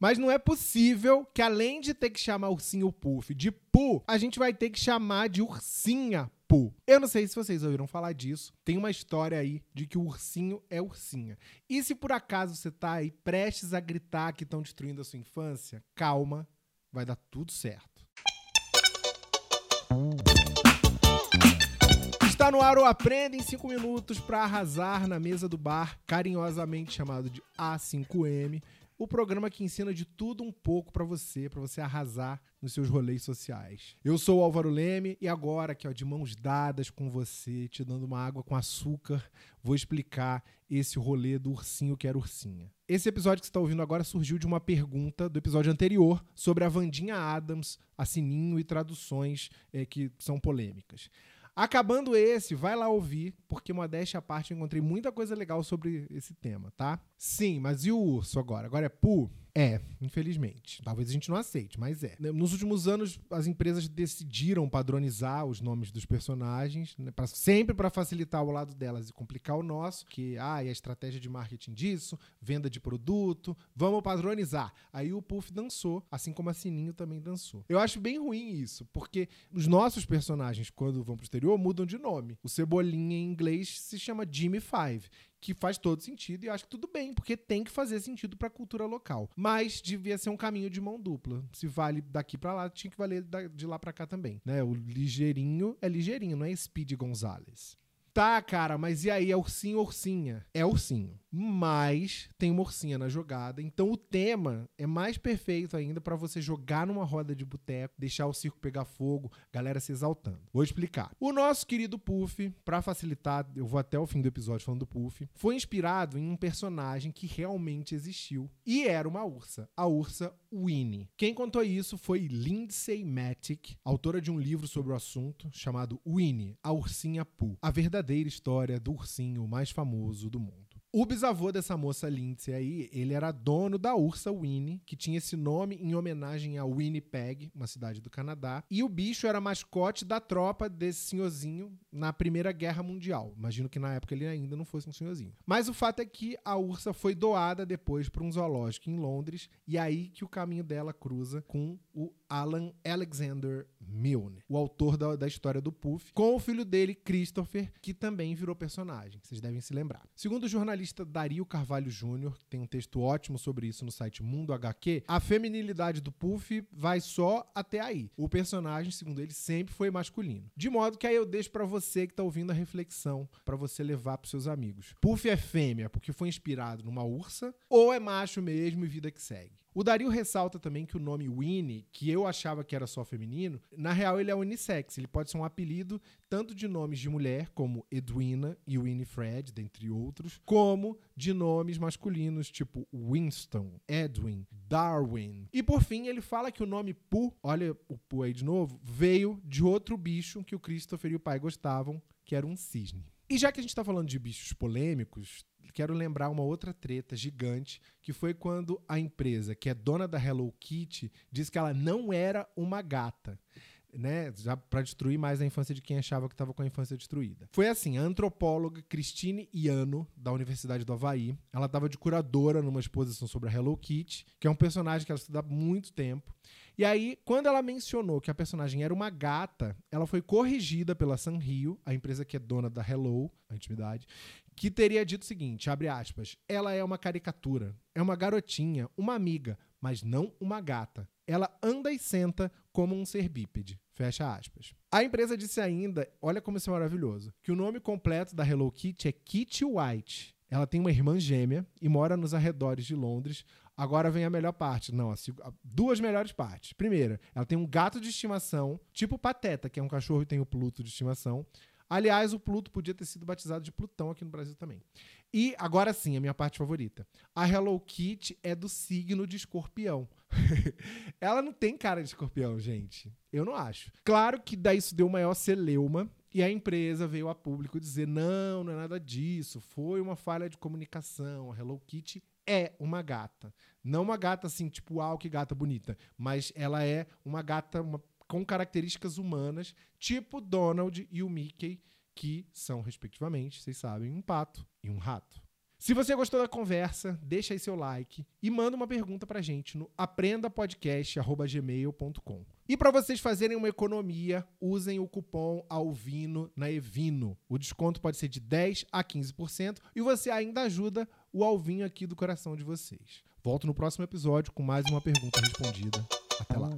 Mas não é possível que, além de ter que chamar ursinho Puff de Pu, a gente vai ter que chamar de ursinha Pu. Eu não sei se vocês ouviram falar disso. Tem uma história aí de que o ursinho é ursinha. E se por acaso você tá aí prestes a gritar que estão destruindo a sua infância, calma, vai dar tudo certo. Está no ar o Aprenda em 5 minutos para arrasar na mesa do bar, carinhosamente chamado de A5M, o programa que ensina de tudo um pouco para você, para você arrasar nos seus rolês sociais. Eu sou o Álvaro Leme e agora aqui ó, de mãos dadas com você, te dando uma água com açúcar, vou explicar esse rolê do ursinho que era ursinha. Esse episódio que você está ouvindo agora surgiu de uma pergunta do episódio anterior sobre a Vandinha Adams, a Sininho e traduções é, que são polêmicas. Acabando esse, vai lá ouvir, porque modéstia à parte eu encontrei muita coisa legal sobre esse tema, tá? Sim, mas e o urso agora? Agora é Pu? É, infelizmente. Talvez a gente não aceite, mas é. Nos últimos anos, as empresas decidiram padronizar os nomes dos personagens, né, pra, sempre para facilitar o lado delas e complicar o nosso, que ah, e a estratégia de marketing disso, venda de produto, vamos padronizar. Aí o Puff dançou, assim como a Sininho também dançou. Eu acho bem ruim isso, porque os nossos personagens, quando vão pro exterior, mudam de nome. O Cebolinha em inglês se chama Jimmy Five que faz todo sentido e acho que tudo bem, porque tem que fazer sentido para a cultura local. Mas devia ser um caminho de mão dupla. Se vale daqui para lá, tinha que valer de lá para cá também, né? O ligeirinho é ligeirinho, não é Speed Gonzalez. Tá, cara, mas e aí? É ursinho ursinha? É ursinho mas tem uma ursinha na jogada. Então o tema é mais perfeito ainda para você jogar numa roda de boteco, deixar o circo pegar fogo, galera se exaltando. Vou explicar. O nosso querido Puff, para facilitar, eu vou até o fim do episódio falando do Puff, foi inspirado em um personagem que realmente existiu e era uma ursa, a ursa Winnie. Quem contou isso foi Lindsay Mattick, autora de um livro sobre o assunto chamado Winnie, a ursinha Pooh, a verdadeira história do ursinho mais famoso do mundo. O bisavô dessa moça Lindsay aí, ele era dono da Ursa Winnie, que tinha esse nome em homenagem a Winnipeg, uma cidade do Canadá. E o bicho era mascote da tropa desse senhorzinho na Primeira Guerra Mundial. Imagino que na época ele ainda não fosse um senhorzinho. Mas o fato é que a ursa foi doada depois para um zoológico em Londres, e aí que o caminho dela cruza com o Alan Alexander Milne, o autor da, da história do Puff, com o filho dele, Christopher, que também virou personagem. Vocês devem se lembrar. Segundo o jornalista Dario Carvalho Jr., que tem um texto ótimo sobre isso no site Mundo HQ, a feminilidade do Puff vai só até aí. O personagem, segundo ele, sempre foi masculino. De modo que aí eu deixo para você que tá ouvindo a reflexão, para você levar pros seus amigos. Puff é fêmea porque foi inspirado numa ursa, ou é macho mesmo e vida que segue? O Dario ressalta também que o nome Winnie, que eu achava que era só feminino, na real ele é unissex. Ele pode ser um apelido tanto de nomes de mulher, como Edwina e Winifred, dentre outros, como de nomes masculinos, tipo Winston, Edwin, Darwin. E por fim, ele fala que o nome Pooh, olha o Pooh aí de novo, veio de outro bicho que o Christopher e o pai gostavam, que era um cisne. E já que a gente está falando de bichos polêmicos, quero lembrar uma outra treta gigante, que foi quando a empresa, que é dona da Hello Kitty, disse que ela não era uma gata. Né, já para destruir mais a infância de quem achava que estava com a infância destruída. Foi assim, a antropóloga Christine Iano, da Universidade do Havaí, ela estava de curadora numa exposição sobre a Hello Kitty, que é um personagem que ela estuda há muito tempo. E aí, quando ela mencionou que a personagem era uma gata, ela foi corrigida pela Sanrio, a empresa que é dona da Hello, a intimidade, que teria dito o seguinte, abre aspas, ela é uma caricatura, é uma garotinha, uma amiga, mas não uma gata. Ela anda e senta como um ser bípede. Fecha aspas. A empresa disse ainda, olha como isso é maravilhoso, que o nome completo da Hello Kitty é Kitty White. Ela tem uma irmã gêmea e mora nos arredores de Londres. Agora vem a melhor parte. Não, duas melhores partes. Primeira, ela tem um gato de estimação, tipo Pateta, que é um cachorro e tem o Pluto de estimação. Aliás, o Pluto podia ter sido batizado de Plutão aqui no Brasil também. E agora sim, a minha parte favorita. A Hello Kitty é do signo de escorpião. Ela não tem cara de escorpião, gente. Eu não acho. Claro que daí isso deu maior celeuma. E a empresa veio a público dizer: não, não é nada disso. Foi uma falha de comunicação. A Hello Kitty é uma gata. Não uma gata assim, tipo, uau, que gata bonita. Mas ela é uma gata, uma com características humanas, tipo Donald e o Mickey, que são, respectivamente, vocês sabem, um pato e um rato. Se você gostou da conversa, deixa aí seu like e manda uma pergunta pra gente no aprendapodcast.gmail.com. E para vocês fazerem uma economia, usem o cupom ALVINO na Evino. O desconto pode ser de 10 a 15% e você ainda ajuda o Alvinho aqui do coração de vocês. Volto no próximo episódio com mais uma pergunta respondida. Até lá.